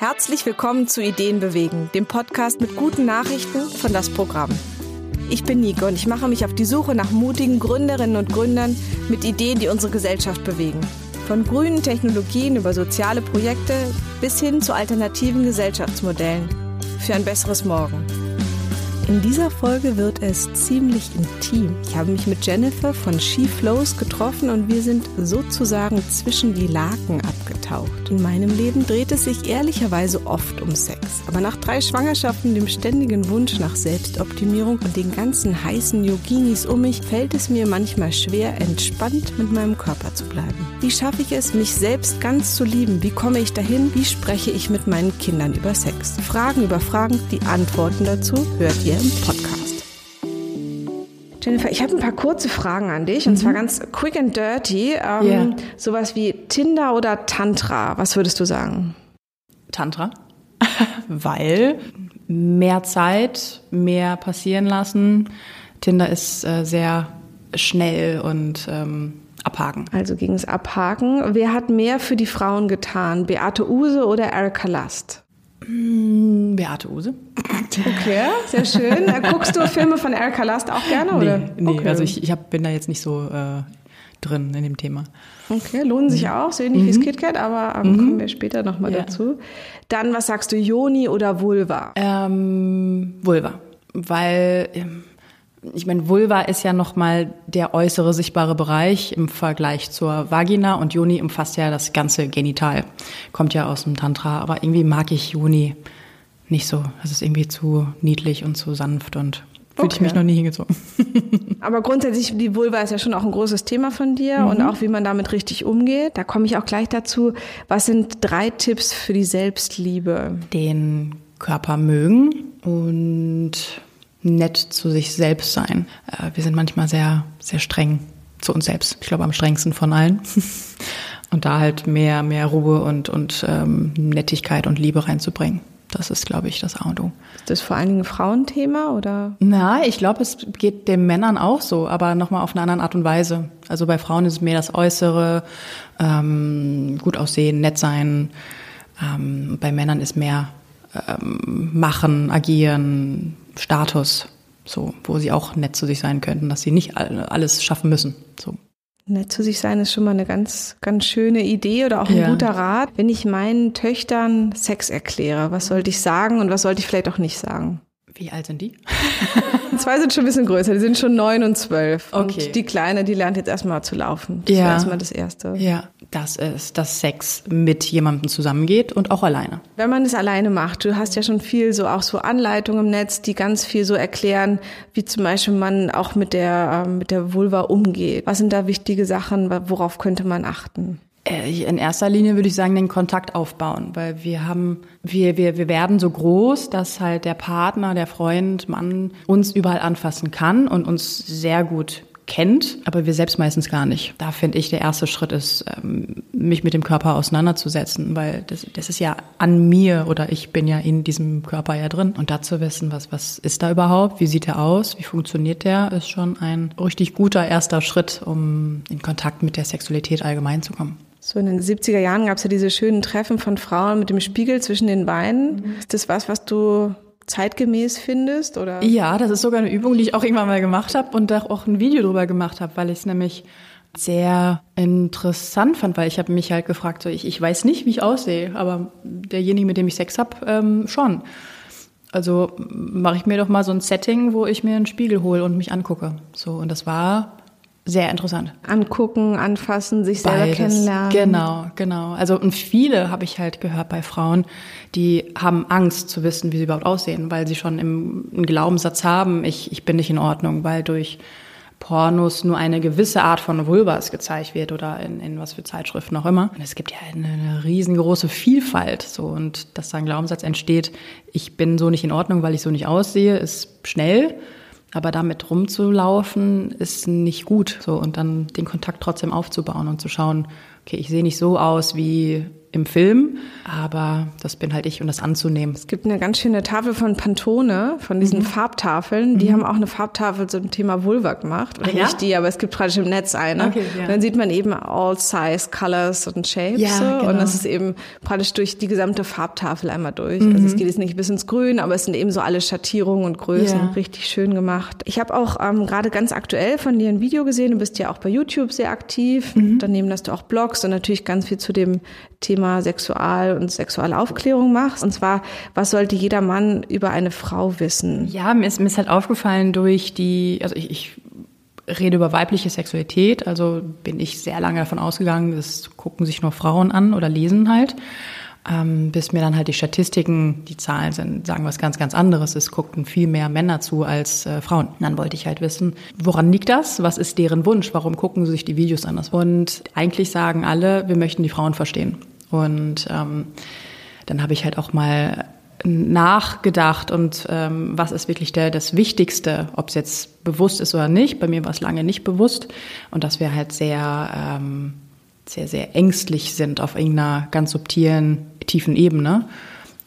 Herzlich willkommen zu Ideen bewegen, dem Podcast mit guten Nachrichten von das Programm. Ich bin Nico und ich mache mich auf die Suche nach mutigen Gründerinnen und Gründern mit Ideen, die unsere Gesellschaft bewegen. Von grünen Technologien über soziale Projekte bis hin zu alternativen Gesellschaftsmodellen für ein besseres Morgen. In dieser Folge wird es ziemlich intim. Ich habe mich mit Jennifer von She Flows getroffen und wir sind sozusagen zwischen die Laken abgetaucht. In meinem Leben dreht es sich ehrlicherweise oft um Sex. Aber nach drei Schwangerschaften, dem ständigen Wunsch nach Selbstoptimierung und den ganzen heißen Yoginis um mich, fällt es mir manchmal schwer, entspannt mit meinem Körper zu bleiben. Wie schaffe ich es, mich selbst ganz zu lieben? Wie komme ich dahin? Wie spreche ich mit meinen Kindern über Sex? Fragen über Fragen, die Antworten dazu hört ihr im Podcast. Jennifer, ich habe ein paar kurze Fragen an dich und zwar ganz quick and dirty. Ähm, Ja. Sowas wie Tinder oder Tantra. Was würdest du sagen? Tantra, weil mehr Zeit, mehr passieren lassen. Tinder ist äh, sehr schnell und ähm, abhaken. Also gegen das Abhaken. Wer hat mehr für die Frauen getan? Beate Use oder Erika Last? Hm, Beate Use? Okay, sehr schön. Äh, Guckst du Filme von Erika Last auch gerne? Oder? Nee, nee okay. also ich, ich hab, bin da jetzt nicht so äh, drin in dem Thema. Okay, lohnen sich auch, so ähnlich wie das KitKat, aber ähm, kommen wir später nochmal Ja. dazu. Dann, was sagst du, Joni oder Vulva? Ähm, Vulva, weil ähm, ich meine, Vulva ist ja nochmal der äußere sichtbare Bereich im Vergleich zur Vagina und Joni umfasst ja das ganze Genital. Kommt ja aus dem Tantra, aber irgendwie mag ich Joni nicht so. Das ist irgendwie zu niedlich und zu sanft und fühlte ich Okay. mich noch nie hingezogen. Aber grundsätzlich, die Vulva ist ja schon auch ein großes Thema von dir und auch wie man damit richtig umgeht. Da komme ich auch gleich dazu. Was sind drei Tipps für die Selbstliebe? Den Körper mögen und nett zu sich selbst sein. Äh, Wir sind manchmal sehr, sehr streng zu uns selbst. Ich glaube, am strengsten von allen. Und da halt mehr, mehr Ruhe und, und ähm, Nettigkeit und Liebe reinzubringen. Das ist, glaube ich, das A und O. Ist das vor allen Dingen ein Frauenthema oder? Na, ich glaube, es geht den Männern auch so, aber nochmal auf eine andere Art und Weise. Also bei Frauen ist es mehr das Äußere, ähm, gut aussehen, nett sein. Ähm, bei Männern ist mehr ähm, machen, agieren, Status, so, wo sie auch nett zu sich sein könnten, dass sie nicht all- alles schaffen müssen. So. Nett zu sich sein ist schon mal eine ganz, ganz schöne Idee oder auch ein Ja. guter Rat. Wenn ich meinen Töchtern Sex erkläre, was sollte ich sagen und was sollte ich vielleicht auch nicht sagen? Wie alt sind die? Zwei sind schon ein bisschen größer, die sind schon neun und zwölf. Okay. Und die Kleine, die lernt jetzt erstmal zu laufen. Das Ja. wäre erstmal das Erste. Ja, das ist, dass Sex mit jemandem zusammengeht und auch alleine. Wenn man es alleine macht, du hast ja schon viel so auch so Anleitungen im Netz, die ganz viel so erklären, wie zum Beispiel man auch mit der ähm, mit der Vulva umgeht. Was sind da wichtige Sachen? Worauf könnte man achten? Äh, In erster Linie würde ich sagen, den Kontakt aufbauen, weil wir haben, wir, wir, wir werden so groß, dass halt der Partner, der Freund, Mann uns überall anfassen kann und uns sehr gut kennt, aber wir selbst meistens gar nicht. Da finde ich, der erste Schritt ist, ähm, mich mit dem Körper auseinanderzusetzen, weil das, das ist ja an mir oder ich bin ja in diesem Körper ja drin. Und da zu wissen, was, was ist da überhaupt, wie sieht er aus, wie funktioniert der, ist schon ein richtig guter erster Schritt, um in Kontakt mit der Sexualität allgemein zu kommen. So in den 70er Jahren gab es ja diese schönen Treffen von Frauen mit dem Spiegel zwischen den Beinen. Ist das was, was du zeitgemäß findest oder? Ja, das ist sogar eine Übung, die ich auch irgendwann mal gemacht habe und da auch ein Video drüber gemacht habe, weil ich es nämlich sehr interessant fand, weil ich habe mich halt gefragt, so ich, ich weiß nicht, wie ich aussehe, aber derjenige, mit dem ich Sex habe, ähm, schon. Also mache ich mir doch mal so ein Setting, wo ich mir einen Spiegel hole und mich angucke. So und das war sehr interessant. Angucken, anfassen, sich selber Beides. kennenlernen. Genau, genau. Also und viele habe ich halt gehört bei Frauen, die haben Angst zu wissen, wie sie überhaupt aussehen, weil sie schon im, einen Glaubenssatz haben, ich, ich bin nicht in Ordnung, weil durch Pornos nur eine gewisse Art von Vulvas gezeigt wird oder in, in was für Zeitschriften auch immer. Und es gibt ja eine, eine riesengroße Vielfalt so und dass da ein Glaubenssatz entsteht, ich bin so nicht in Ordnung, weil ich so nicht aussehe, ist schnell. Aber damit rumzulaufen ist nicht gut. So und dann den Kontakt trotzdem aufzubauen und zu schauen, okay, ich sehe nicht so aus, wie im Film, aber das bin halt ich und das anzunehmen. Es gibt eine ganz schöne Tafel von Pantone, von diesen mhm. Farbtafeln. Die mhm. haben auch eine Farbtafel zum Thema Vulva gemacht. Oder ja? nicht die, aber es gibt praktisch im Netz eine. Okay, ja. dann sieht man eben all size, colors und shapes. Ja, so. genau. Und das ist eben praktisch durch die gesamte Farbtafel einmal durch. Mhm. Also es geht jetzt nicht bis ins Grün, aber es sind eben so alle Schattierungen und Größen. Ja. Richtig schön gemacht. Ich habe auch ähm, gerade ganz aktuell von dir ein Video gesehen. Du bist ja auch bei YouTube sehr aktiv. Mhm. Daneben, dass du auch bloggst und natürlich ganz viel zu dem Thema Sexual- und Sexualaufklärung machst. Und zwar, was sollte jeder Mann über eine Frau wissen? Ja, mir ist, mir ist halt aufgefallen durch die, also ich, ich rede über weibliche Sexualität, also bin ich sehr lange davon ausgegangen, das gucken sich nur Frauen an oder lesen halt. Ähm, bis mir dann halt die Statistiken, die Zahlen sind, sagen was ganz, ganz anderes. Es guckten viel mehr Männer zu als äh, Frauen. dann wollte ich halt wissen, woran liegt das? Was ist deren Wunsch? Warum gucken sie sich die Videos anders? Und eigentlich sagen alle, wir möchten die Frauen verstehen. Und ähm, dann habe ich halt auch mal nachgedacht und ähm, was ist wirklich der, das Wichtigste, ob es jetzt bewusst ist oder nicht. Bei mir war es lange nicht bewusst und dass wir halt sehr, ähm, sehr, sehr ängstlich sind auf irgendeiner ganz subtilen, tiefen Ebene.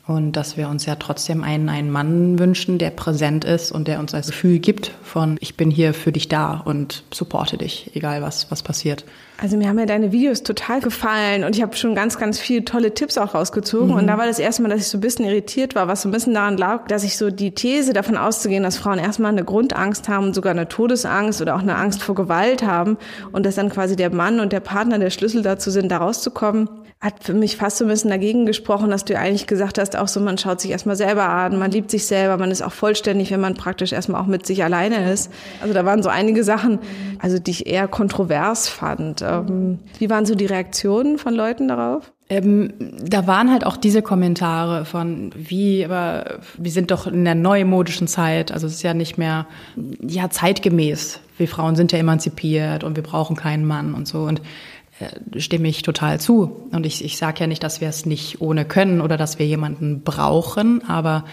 Und dass wir uns ja trotzdem einen, einen Mann wünschen, der präsent ist und der uns das Gefühl gibt von, ich bin hier für dich da und supporte dich, egal was, was passiert. Also mir haben ja deine Videos total gefallen und ich habe schon ganz, ganz viele tolle Tipps auch rausgezogen. Mhm. Und da war das erste Mal, dass ich so ein bisschen irritiert war, was so ein bisschen daran lag, dass ich so die These davon auszugehen, dass Frauen erstmal eine Grundangst haben und sogar eine Todesangst oder auch eine Angst vor Gewalt haben und dass dann quasi der Mann und der Partner der Schlüssel dazu sind, da rauszukommen hat für mich fast so ein bisschen dagegen gesprochen, dass du eigentlich gesagt hast, auch so, man schaut sich erstmal selber an, man liebt sich selber, man ist auch vollständig, wenn man praktisch erstmal auch mit sich alleine ist. Also da waren so einige Sachen, also die ich eher kontrovers fand. Ähm, wie waren so die Reaktionen von Leuten darauf? Ähm, da waren halt auch diese Kommentare von wie, aber wir sind doch in der neumodischen Zeit, also es ist ja nicht mehr ja zeitgemäß. Wir Frauen sind ja emanzipiert und wir brauchen keinen Mann und so und stimme ich total zu. Und ich, ich sage ja nicht, dass wir es nicht ohne können oder dass wir jemanden brauchen, aber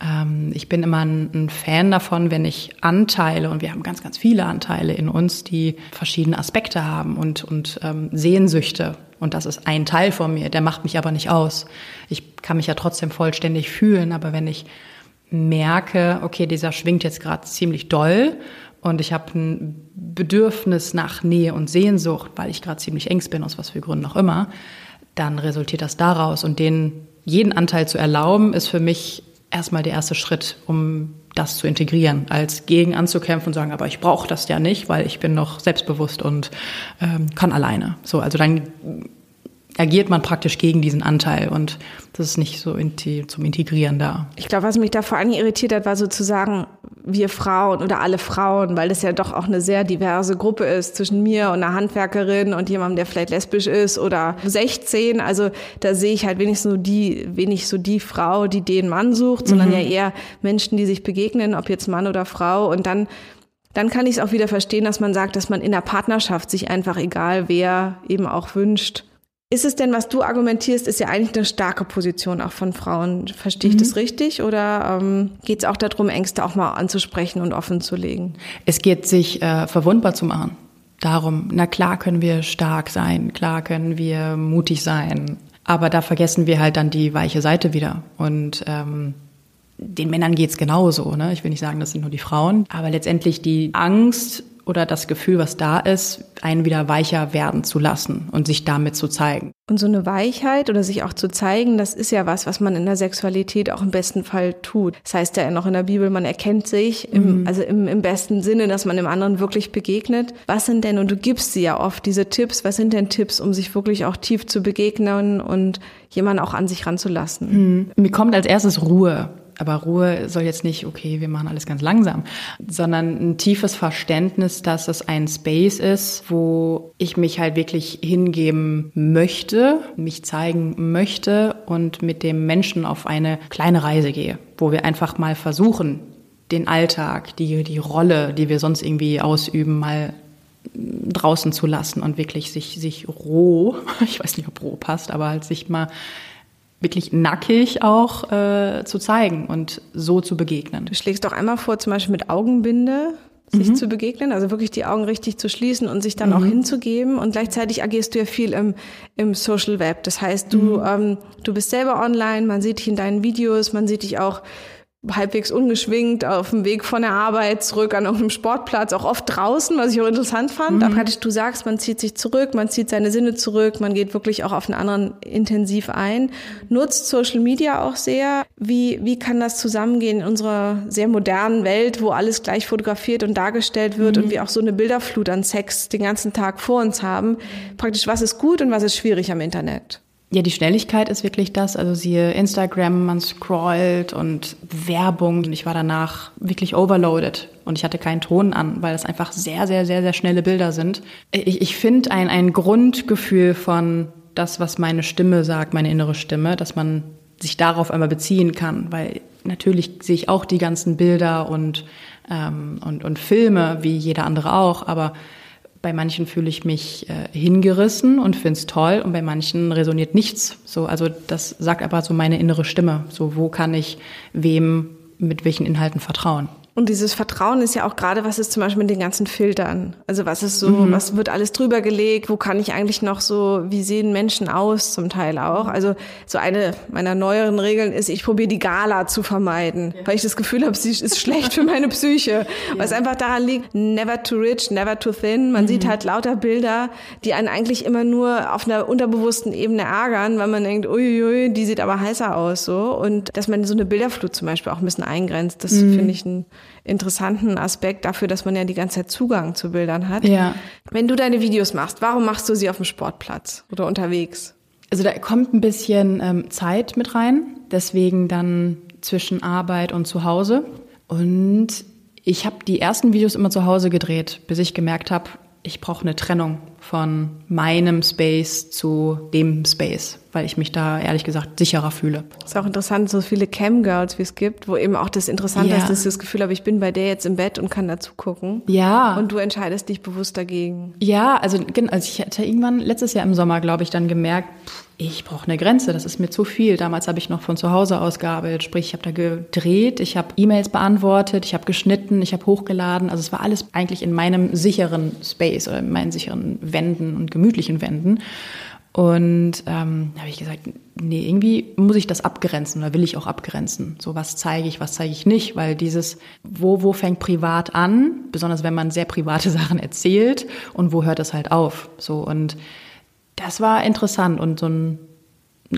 ähm, ich bin immer ein, ein, Fan davon, wenn ich Anteile, und wir haben ganz, ganz viele Anteile in uns, die verschiedene Aspekte haben und, und ähm, Sehnsüchte. Und das ist ein Teil von mir, der macht mich aber nicht aus. Ich kann mich ja trotzdem vollständig fühlen, aber wenn ich merke, okay, dieser schwingt jetzt gerade ziemlich doll und ich habe ein Bedürfnis nach Nähe und Sehnsucht, weil ich gerade ziemlich ängst bin, aus was für Gründen auch immer, dann resultiert das daraus. Und den jeden Anteil zu erlauben, ist für mich erstmal der erste Schritt, um das zu integrieren, als gegen anzukämpfen und sagen, aber ich brauche das ja nicht, weil ich bin noch selbstbewusst und ähm, kann alleine. So, also dann agiert man praktisch gegen diesen Anteil und das ist nicht so zum Integrieren da. Ich glaube, was mich da vor allem irritiert hat, war sozusagen wir Frauen oder alle Frauen, weil das ja doch auch eine sehr diverse Gruppe ist zwischen mir und einer Handwerkerin und jemandem, der vielleicht lesbisch ist oder 16. Also da sehe ich halt wenigstens so die, wenig so die Frau, die den Mann sucht, sondern mhm. ja eher Menschen, die sich begegnen, ob jetzt Mann oder Frau und dann dann kann ich es auch wieder verstehen, dass man sagt, dass man in der Partnerschaft sich einfach egal wer eben auch wünscht, ist es denn, was du argumentierst, ist ja eigentlich eine starke Position auch von Frauen. Verstehe ich mhm. das richtig? Oder ähm, geht es auch darum, Ängste auch mal anzusprechen und offen zu legen? Es geht, sich äh, verwundbar zu machen. Darum, na klar können wir stark sein, klar können wir mutig sein. Aber da vergessen wir halt dann die weiche Seite wieder. Und ähm, den Männern geht's genauso. Ne? Ich will nicht sagen, das sind nur die Frauen. Aber letztendlich die Angst oder das Gefühl, was da ist, einen wieder weicher werden zu lassen und sich damit zu zeigen. Und so eine Weichheit oder sich auch zu zeigen, das ist ja was, was man in der Sexualität auch im besten Fall tut. Das heißt ja noch in der Bibel, man erkennt sich, im, mhm. also im, im besten Sinne, dass man dem anderen wirklich begegnet. Was sind denn, und du gibst sie ja oft, diese Tipps, was sind denn Tipps, um sich wirklich auch tief zu begegnen und jemanden auch an sich ranzulassen? Mhm. Mir kommt als erstes Ruhe. Aber Ruhe soll jetzt nicht, okay, wir machen alles ganz langsam, sondern ein tiefes Verständnis, dass es ein Space ist, wo ich mich halt wirklich hingeben möchte, mich zeigen möchte und mit dem Menschen auf eine kleine Reise gehe, wo wir einfach mal versuchen, den Alltag, die, die Rolle, die wir sonst irgendwie ausüben, mal draußen zu lassen und wirklich sich, sich roh, ich weiß nicht, ob roh passt, aber halt sich mal wirklich nackig auch äh, zu zeigen und so zu begegnen. Du schlägst doch einmal vor, zum Beispiel mit Augenbinde sich mhm. zu begegnen, also wirklich die Augen richtig zu schließen und sich dann mhm. auch hinzugeben. Und gleichzeitig agierst du ja viel im, im Social Web. Das heißt, du, mhm. ähm, du bist selber online, man sieht dich in deinen Videos, man sieht dich auch halbwegs ungeschwingt auf dem Weg von der Arbeit zurück an irgendeinem Sportplatz, auch oft draußen, was ich auch interessant fand. Mhm. Da praktisch du sagst, man zieht sich zurück, man zieht seine Sinne zurück, man geht wirklich auch auf einen anderen intensiv ein, nutzt Social Media auch sehr. Wie, wie kann das zusammengehen in unserer sehr modernen Welt, wo alles gleich fotografiert und dargestellt wird mhm. und wir auch so eine Bilderflut an Sex den ganzen Tag vor uns haben? Praktisch, was ist gut und was ist schwierig am Internet? Ja, die Schnelligkeit ist wirklich das. Also siehe Instagram, man scrollt und Werbung. Und ich war danach wirklich overloaded und ich hatte keinen Ton an, weil es einfach sehr, sehr, sehr, sehr schnelle Bilder sind. Ich, ich finde ein, ein Grundgefühl von das, was meine Stimme sagt, meine innere Stimme, dass man sich darauf einmal beziehen kann, weil natürlich sehe ich auch die ganzen Bilder und, ähm, und, und Filme, wie jeder andere auch, aber bei manchen fühle ich mich äh, hingerissen und finde es toll und bei manchen resoniert nichts. So, also das sagt aber so meine innere Stimme. So, wo kann ich wem mit welchen Inhalten vertrauen? Und dieses Vertrauen ist ja auch gerade, was ist zum Beispiel mit den ganzen Filtern? Also was ist so, mhm. was wird alles drüber gelegt? Wo kann ich eigentlich noch so, wie sehen Menschen aus zum Teil auch? Also so eine meiner neueren Regeln ist, ich probiere die Gala zu vermeiden, ja. weil ich das Gefühl habe, sie ist schlecht für meine Psyche. Ja. Weil es einfach daran liegt, never too rich, never too thin. Man mhm. sieht halt lauter Bilder, die einen eigentlich immer nur auf einer unterbewussten Ebene ärgern, weil man denkt, uiui, die sieht aber heißer aus, so. Und dass man so eine Bilderflut zum Beispiel auch ein bisschen eingrenzt, das mhm. finde ich ein interessanten Aspekt dafür, dass man ja die ganze Zeit Zugang zu Bildern hat. Ja. Wenn du deine Videos machst, warum machst du sie auf dem Sportplatz oder unterwegs? Also da kommt ein bisschen ähm, Zeit mit rein, deswegen dann zwischen Arbeit und zu Hause. Und ich habe die ersten Videos immer zu Hause gedreht, bis ich gemerkt habe, ich brauche eine Trennung von meinem Space zu dem Space, weil ich mich da ehrlich gesagt sicherer fühle. ist auch interessant, so viele Cam-Girls, wie es gibt, wo eben auch das Interessante ja. ist, dass ich das Gefühl habe, ich bin bei der jetzt im Bett und kann dazu gucken. Ja. Und du entscheidest dich bewusst dagegen. Ja, also, also ich hatte irgendwann letztes Jahr im Sommer, glaube ich, dann gemerkt, ich brauche eine Grenze, das ist mir zu viel. Damals habe ich noch von zu Hause aus gearbeitet, sprich ich habe da gedreht, ich habe E-Mails beantwortet, ich habe geschnitten, ich habe hochgeladen. Also es war alles eigentlich in meinem sicheren Space oder in meinen sicheren Wänden und gemütlichen Wänden. Und ähm, habe ich gesagt, nee, irgendwie muss ich das abgrenzen oder will ich auch abgrenzen. So, was zeige ich, was zeige ich nicht, weil dieses, wo, wo fängt privat an, besonders wenn man sehr private Sachen erzählt und wo hört es halt auf. So und das war interessant und so ein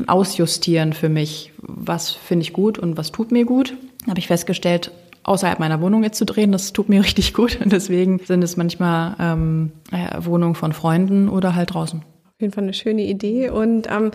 Ausjustieren für mich, was finde ich gut und was tut mir gut. Habe ich festgestellt, außerhalb meiner Wohnung jetzt zu drehen, das tut mir richtig gut. Und deswegen sind es manchmal ähm, Wohnungen von Freunden oder halt draußen jeden Fall eine schöne Idee. Und ähm,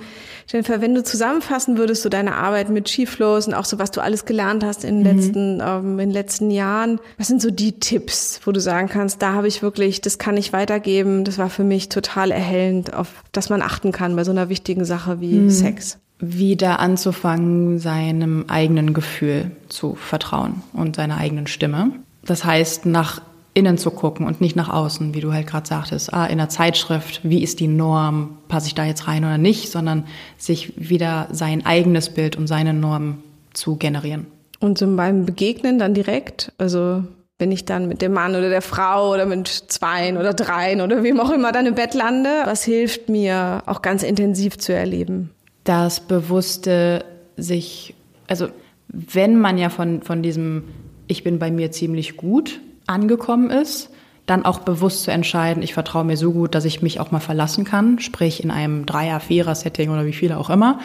Jennifer, wenn du zusammenfassen würdest, so deine Arbeit mit Skiflows und auch so, was du alles gelernt hast in den, mhm. letzten, ähm, in den letzten Jahren, was sind so die Tipps, wo du sagen kannst, da habe ich wirklich, das kann ich weitergeben, das war für mich total erhellend, auf das man achten kann bei so einer wichtigen Sache wie mhm. Sex? Wieder anzufangen, seinem eigenen Gefühl zu vertrauen und seiner eigenen Stimme. Das heißt, nach innen zu gucken und nicht nach außen, wie du halt gerade sagtest, ah, in der Zeitschrift, wie ist die Norm, passe ich da jetzt rein oder nicht, sondern sich wieder sein eigenes Bild und seine Norm zu generieren. Und so beim Begegnen dann direkt, also wenn ich dann mit dem Mann oder der Frau oder mit zweien oder dreien oder wem auch immer dann im Bett lande, was hilft mir auch ganz intensiv zu erleben? Das bewusste sich, also wenn man ja von, von diesem ich bin bei mir ziemlich gut angekommen ist, dann auch bewusst zu entscheiden, ich vertraue mir so gut, dass ich mich auch mal verlassen kann, sprich in einem Dreier-, Vierer-Setting oder wie viele auch immer,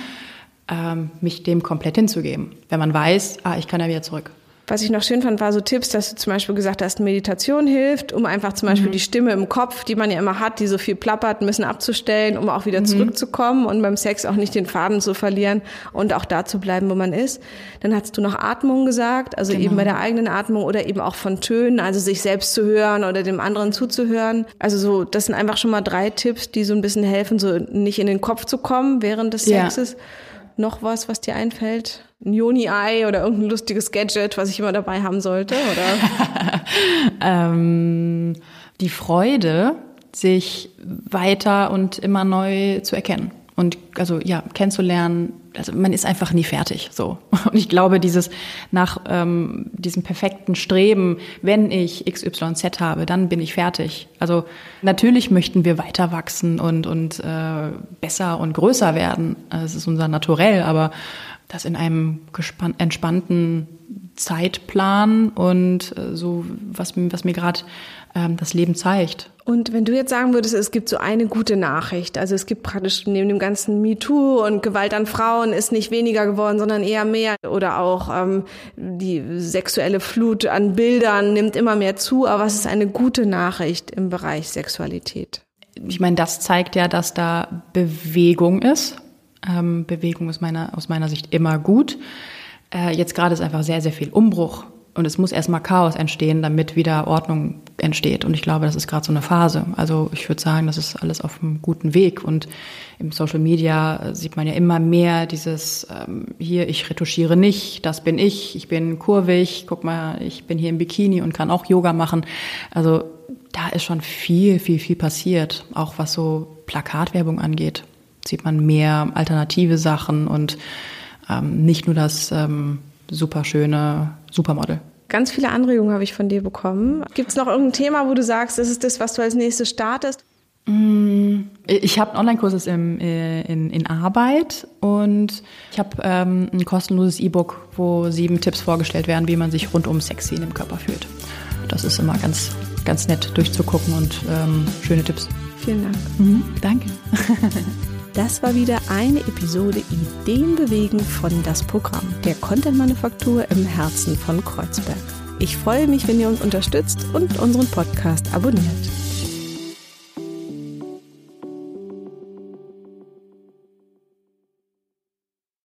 ähm, mich dem komplett hinzugeben. Wenn man weiß, ah, ich kann ja wieder zurück. Was ich noch schön fand, war so Tipps, dass du zum Beispiel gesagt hast, Meditation hilft, um einfach zum Beispiel mhm. die Stimme im Kopf, die man ja immer hat, die so viel plappert, ein bisschen abzustellen, um auch wieder mhm. zurückzukommen und beim Sex auch nicht den Faden zu verlieren und auch da zu bleiben, wo man ist. Dann hast du noch Atmung gesagt, also genau. eben bei der eigenen Atmung oder eben auch von Tönen, also sich selbst zu hören oder dem anderen zuzuhören. Also so, das sind einfach schon mal drei Tipps, die so ein bisschen helfen, so nicht in den Kopf zu kommen während des Sexes. Ja. Noch was, was dir einfällt? Ein Joni-Ei oder irgendein lustiges Gadget, was ich immer dabei haben sollte, oder? ähm, die Freude, sich weiter und immer neu zu erkennen. Und also ja, kennenzulernen, also man ist einfach nie fertig so. Und ich glaube, dieses nach ähm, diesem perfekten Streben, wenn ich XYZ habe, dann bin ich fertig. Also natürlich möchten wir weiter wachsen und, und äh, besser und größer werden. Es ist unser Naturell, aber das in einem entspannten Zeitplan und äh, so, was, was mir gerade ähm, das Leben zeigt. Und wenn du jetzt sagen würdest, es gibt so eine gute Nachricht, also es gibt praktisch neben dem ganzen MeToo und Gewalt an Frauen ist nicht weniger geworden, sondern eher mehr oder auch ähm, die sexuelle Flut an Bildern nimmt immer mehr zu, aber was ist eine gute Nachricht im Bereich Sexualität? Ich meine, das zeigt ja, dass da Bewegung ist. Ähm, Bewegung ist meiner, aus meiner Sicht immer gut. Äh, jetzt gerade ist einfach sehr, sehr viel Umbruch und es muss erstmal Chaos entstehen, damit wieder Ordnung entsteht. Und ich glaube, das ist gerade so eine Phase. Also ich würde sagen, das ist alles auf einem guten Weg. Und im Social Media sieht man ja immer mehr dieses, ähm, hier, ich retuschiere nicht, das bin ich, ich bin kurvig, guck mal, ich bin hier im Bikini und kann auch Yoga machen. Also da ist schon viel, viel, viel passiert. Auch was so Plakatwerbung angeht, sieht man mehr alternative Sachen und ähm, nicht nur das ähm, super schöne Supermodel. Ganz viele Anregungen habe ich von dir bekommen. Gibt es noch irgendein Thema, wo du sagst, das ist das, was du als nächstes startest? Mm, ich habe einen Online-Kurs in, in, in, Arbeit und ich habe ähm, ein kostenloses E-Book, wo sieben Tipps vorgestellt werden, wie man sich rundum sexy in dem Körper fühlt. Das ist immer ganz, ganz nett durchzugucken und ähm, schöne Tipps. Vielen Dank. Mhm, danke. Das war wieder eine Episode Ideen bewegen von das Programm der Content Manufaktur im Herzen von Kreuzberg. Ich freue mich, wenn ihr uns unterstützt und unseren Podcast abonniert.